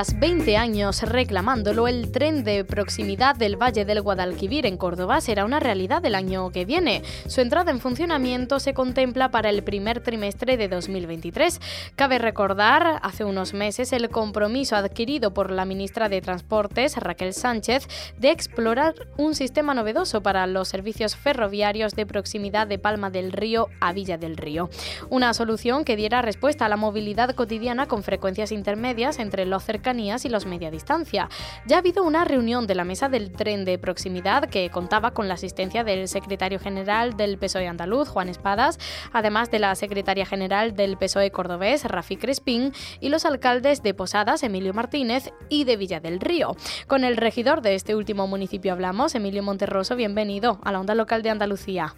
Tras 20 años reclamándolo, el tren de proximidad del Valle del Guadalquivir en Córdoba será una realidad el año que viene. Su entrada en funcionamiento se contempla para el primer trimestre de 2023. Cabe recordar, hace unos meses, el compromiso adquirido por la ministra de Transportes, Raquel Sánchez, de explorar un sistema novedoso para los servicios ferroviarios de proximidad de Palma del Río a Villa del Río. Una solución que diera respuesta a la movilidad cotidiana con frecuencias intermedias entre los cercanos y los media distancia. Ya ha habido una reunión de la mesa del tren de proximidad que contaba con la asistencia del secretario general del PSOE andaluz, Juan Espadas, además de la secretaria general del PSOE cordobés, Rafi Crespín, y los alcaldes de Posadas, Emilio Martínez, y de Villa del Río. Con el regidor de este último municipio hablamos, Emilio Monterroso, bienvenido a la onda local de Andalucía.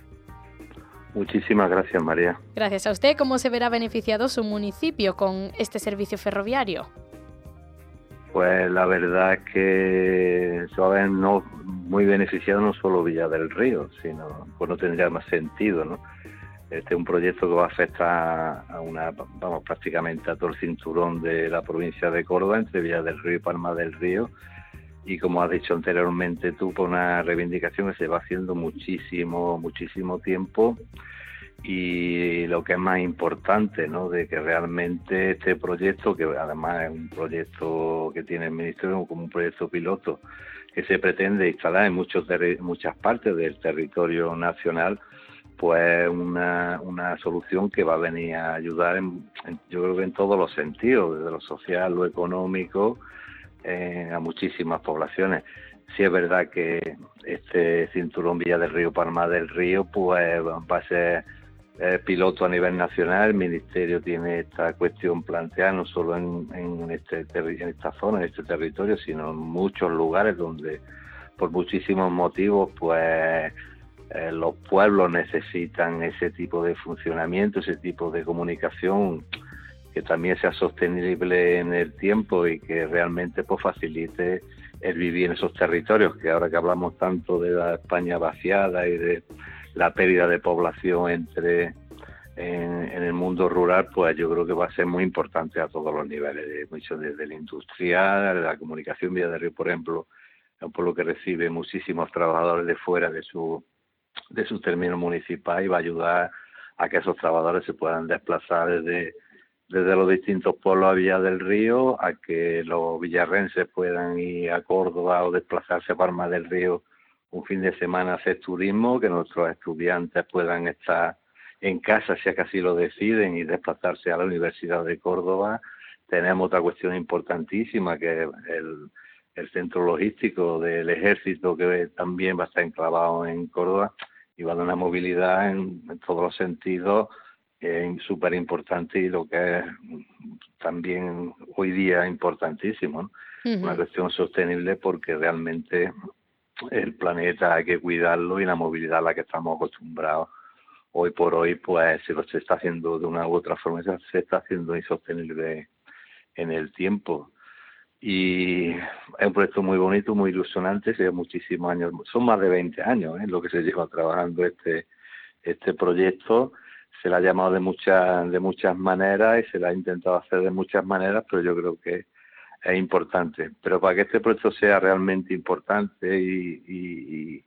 Muchísimas gracias, María. Gracias a usted. ¿Cómo se verá beneficiado su municipio con este servicio ferroviario? Pues la verdad es que se va a ver no, muy beneficiado no solo Villa del Río, sino pues no tendría más sentido, ¿no? Este es un proyecto que va a afectar a una, vamos, prácticamente a todo el cinturón de la provincia de Córdoba, entre Villa del Río y Palma del Río, y como has dicho anteriormente tú, por una reivindicación que se va haciendo muchísimo, muchísimo tiempo y lo que es más importante, ¿no? De que realmente este proyecto, que además es un proyecto que tiene el Ministerio como un proyecto piloto, que se pretende instalar en muchos muchas partes del territorio nacional, pues una, una solución que va a venir a ayudar, en, yo creo que en todos los sentidos, desde lo social, lo económico, eh, a muchísimas poblaciones. Sí es verdad que este cinturón Villa del Río, Palma del Río, pues va a ser piloto a nivel nacional. El Ministerio tiene esta cuestión planteada no solo este, en esta zona, en este territorio, sino en muchos lugares donde por muchísimos motivos pues eh, los pueblos necesitan ese tipo de funcionamiento, ese tipo de comunicación que también sea sostenible en el tiempo y que realmente pues facilite el vivir en esos territorios, que ahora que hablamos tanto de la España vaciada y de la pérdida de población entre en, el mundo rural, pues yo creo que va a ser muy importante a todos los niveles, mucho desde la industrial, la comunicación Villa de Río, por ejemplo, por lo que recibe muchísimos trabajadores de fuera de su de su término municipal y va a ayudar a que esos trabajadores se puedan desplazar desde desde los distintos pueblos a Villa del Río, a que los villarrenses puedan ir a Córdoba o desplazarse a Palma del Río un fin de semana hacer turismo, que nuestros estudiantes puedan estar en casa si así lo deciden y desplazarse a la Universidad de Córdoba. Tenemos otra cuestión importantísima que es el, centro logístico del ejército que también va a estar enclavado en Córdoba y va a dar una movilidad en, todos los sentidos súper importante y lo que es también hoy día importantísimo, una cuestión sostenible porque realmente el planeta hay que cuidarlo y la movilidad a la que estamos acostumbrados. Hoy por hoy pues se lo se está haciendo de una u otra forma se está haciendo insostenible en el tiempo. Y es un proyecto muy bonito muy ilusionante lleva muchísimos años son más de 20 años ¿eh? lo que se lleva trabajando este este proyecto. Se le ha llamado de muchas de muchas maneras y se le ha intentado hacer de muchas maneras pero yo creo que es importante. Pero para que este proyecto sea realmente importante y,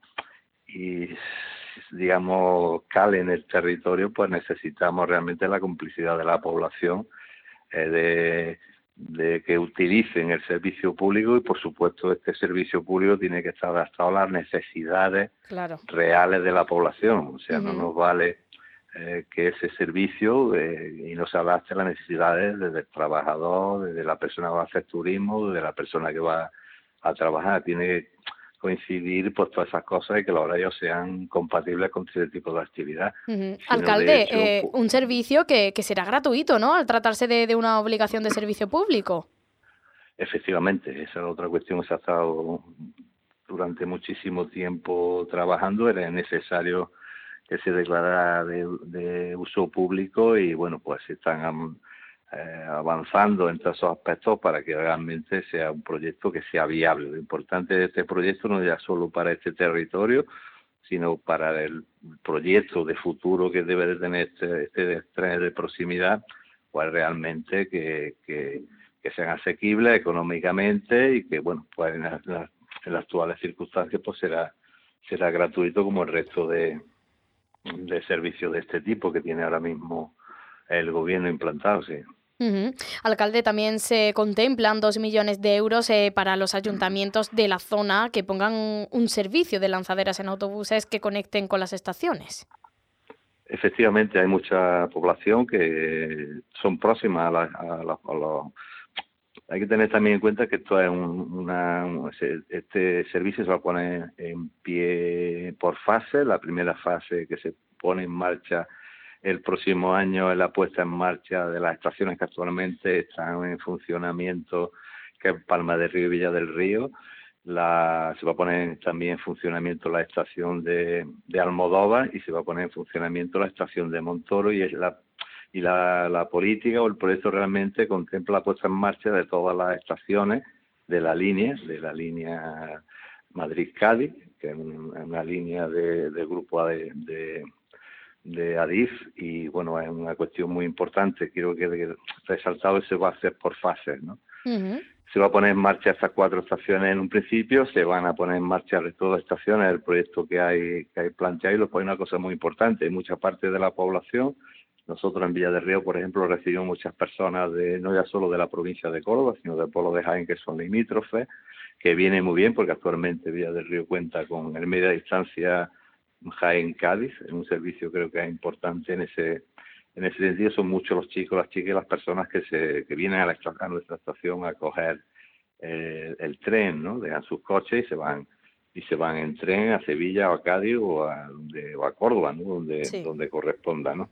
digamos, cale en el territorio, pues necesitamos realmente la complicidad de la población, eh, de, que utilicen el servicio público y, por supuesto, este servicio público tiene que estar adaptado a las necesidades reales de la población. O sea, no nos vale eh, que ese servicio eh, y no se adapte a las necesidades del trabajador, de la persona que va a hacer turismo, de la persona que va a trabajar. Tiene coincidir pues todas esas cosas y que los horarios sean compatibles con ese tipo de actividad. Alcalde, eh, un servicio que, que, será gratuito, ¿no? Al tratarse de, de, una obligación de servicio público. Efectivamente, esa es otra cuestión que se ha estado durante muchísimo tiempo trabajando. Era necesario que se declarara de, de uso público y bueno, pues están eh, avanzando en todos esos aspectos para que realmente sea un proyecto que sea viable. Lo importante de este proyecto no es ya solo para este territorio, sino para el proyecto de futuro que debe de tener este, este tren de proximidad, pues realmente que, que, sean asequibles económicamente y que, bueno, pues en, las actuales circunstancias pues será, será gratuito como el resto de, de servicios de este tipo que tiene ahora mismo el gobierno implantado, sí. Alcalde, también se contemplan dos millones de euros eh, para los ayuntamientos de la zona que pongan un servicio de lanzaderas en autobuses que conecten con las estaciones. Efectivamente, hay mucha población que son próximas a, los... Hay que tener también en cuenta que esto es una, este servicio se va a poner en pie por fase. La primera fase que se pone en marcha el próximo año en la puesta en marcha de las estaciones que actualmente están en funcionamiento, que es Palma del Río y Villa del Río. Se va a poner también en funcionamiento la estación de, de Almodóvar y se va a poner en funcionamiento la estación de Montoro y es la y la, la, política o el proyecto realmente contempla la puesta en marcha de todas las estaciones de la línea, de la línea Madrid-Cádiz, que es una línea de, del grupo de, de, de ADIF y bueno, es una cuestión muy importante, quiero que resaltado se va a hacer por fases, ¿no? Se va a poner en marcha estas cuatro estaciones en un principio, se van a poner en marcha el resto de estaciones, el proyecto que hay, que hay planteado y luego hay una cosa muy importante, mucha parte de la población, nosotros en Villa del Río, por ejemplo, recibimos muchas personas de no ya solo de la provincia de Córdoba, sino del pueblo de Jaén, que son limítrofes, que viene muy bien porque actualmente Villa del Río cuenta con el media distancia Jaén Cádiz, es un servicio creo que es importante en ese en ese sentido son muchos los chicos, las chicas y las personas que se que vienen a, la, a nuestra estación a coger el, tren, ¿no? Dejan sus coches y se van y se van en tren a Sevilla o a Cádiz o a, o a Córdoba, ¿no? Donde donde corresponda, ¿no?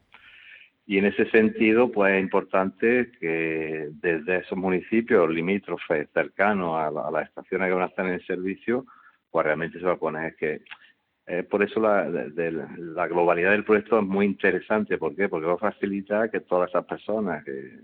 Y en ese sentido, pues es importante que desde esos municipios limítrofes cercanos a, a las estaciones que van a estar en el servicio, pues realmente se va a poner que eh, por eso la, la, globalidad del proyecto es muy interesante. ¿Por qué? Porque va a facilitar que todas esas personas, que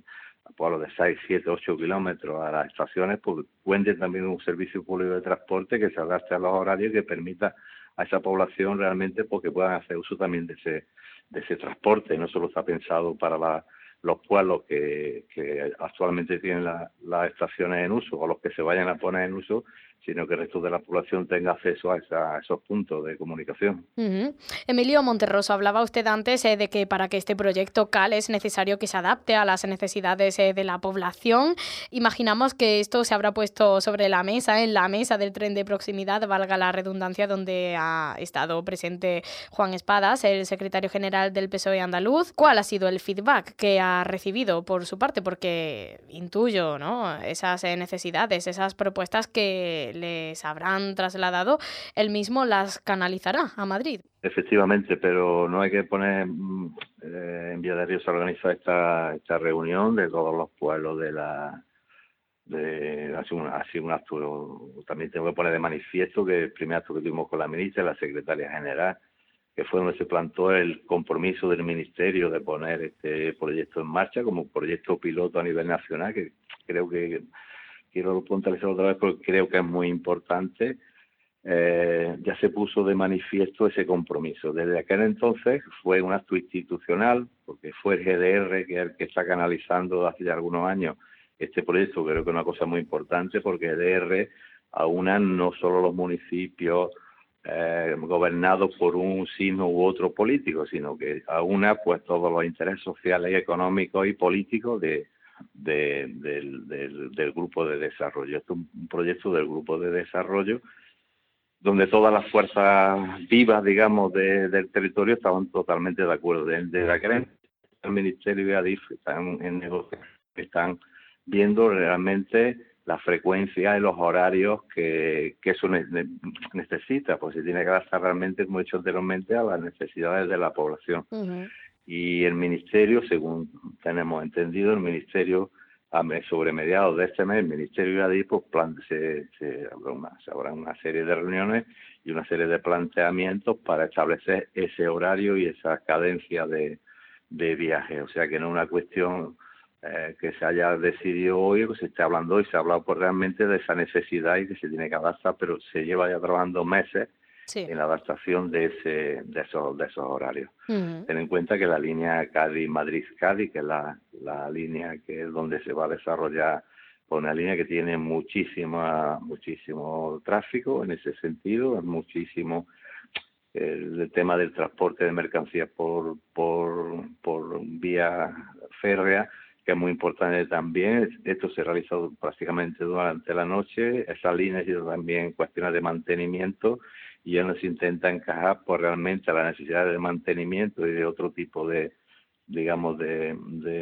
pueblos de 6, 7, 8 kilómetros a las estaciones, pues cuenten también un servicio público de transporte que se adapte a los horarios y que permita a esa población realmente porque puedan hacer uso también de ese, de ese transporte. No solo está pensado para la, los pueblos que, que actualmente tienen las estaciones en uso o los que se vayan a poner en uso, sino que el resto de la población tenga acceso a, esos puntos de comunicación. Emilio Monterroso, hablaba usted antes eh, de que para que este proyecto CAL es necesario que se adapte a las necesidades eh, de la población. Imaginamos que esto se habrá puesto sobre la mesa, en la mesa del tren de proximidad, valga la redundancia, donde ha estado presente Juan Espadas, el secretario general del PSOE andaluz. ¿Cuál ha sido el feedback que ha recibido por su parte? Porque intuyo ¿no? esas eh, necesidades, esas propuestas que les habrán trasladado, él mismo las canalizará a Madrid. Efectivamente, pero no hay que poner mm, eh, en Vía de Río se organiza esta, esta reunión de todos los pueblos de la de ha sido, un, ha un acto también tengo que poner de manifiesto que el primer acto que tuvimos con la ministra la secretaria general que fue donde se plantó el compromiso del ministerio de poner este proyecto en marcha como proyecto piloto a nivel nacional que creo que quiero puntualizar otra vez porque creo que es muy importante, eh, ya se puso de manifiesto ese compromiso. Desde aquel entonces fue un acto institucional, porque fue el GDR que, el que está canalizando hace algunos años este proyecto, creo que es una cosa muy importante, porque GDR aúna no solo los municipios eh, gobernados por un signo u otro político, sino que aúna pues todos los intereses sociales, económicos y políticos de, del, del, grupo de desarrollo. Esto es un proyecto del grupo de desarrollo donde todas las fuerzas vivas, digamos, del territorio estaban totalmente de acuerdo. Desde la creencia, el Ministerio de ADIF están en están viendo realmente la frecuencia y los horarios que, que eso necesita, pues se tiene que adaptar realmente, como he dicho anteriormente, a las necesidades de la población. Y el Ministerio, según tenemos entendido, el Ministerio, sobre mediados de este mes, el Ministerio de pues, plan, se, se, habrá una, se habrá una serie de reuniones y una serie de planteamientos para establecer ese horario y esa cadencia de, de viaje. O sea que no es una cuestión eh, que se haya decidido hoy o que se esté hablando hoy, se ha hablado pues, realmente de esa necesidad y que se tiene que adaptar, pero se lleva ya trabajando meses en la adaptación de, ese, de, esos, de esos horarios. Ten en cuenta que la línea Cádiz-Madrid-Cádiz, que es la, la línea que es donde se va a desarrollar, pues una línea que tiene muchísima, muchísimo tráfico en ese sentido, es muchísimo el, tema del transporte de mercancías por, por, por vía férrea, que es muy importante también. Esto se ha realizado prácticamente durante la noche. Esa línea ha sido también cuestiones de mantenimiento y ya nos intenta encajar pues realmente a la necesidad de mantenimiento y de otro tipo de digamos de,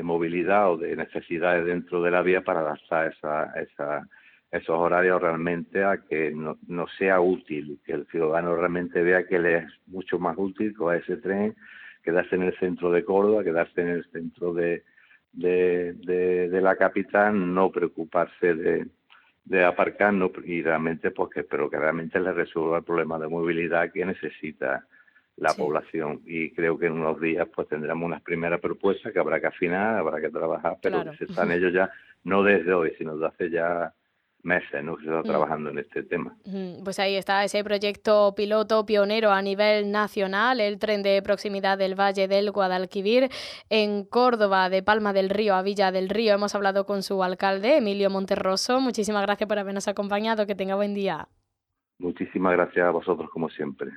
movilidad o de necesidades dentro de la vía para adaptar esa, esa, esos horarios realmente a que no, no sea útil, que el ciudadano realmente vea que le es mucho más útil con ese tren quedarse en el centro de Córdoba, quedarse en el centro de, de, la capital, no preocuparse de, de aparcar no, y realmente porque pero que realmente le resuelva el problema de movilidad que necesita la población. Y creo que en unos días pues tendremos unas primeras propuestas que habrá que afinar, habrá que trabajar, pero se están ellos ya no desde hoy, sino desde hace ya meses ¿no? que se está mm. trabajando en este tema. Pues ahí está ese proyecto piloto pionero a nivel nacional, el tren de proximidad del Valle del Guadalquivir en Córdoba, de Palma del Río a Villa del Río. Hemos hablado con su alcalde, Emilio Monterroso. Muchísimas gracias por habernos acompañado. Que tenga buen día. Muchísimas gracias a vosotros, como siempre.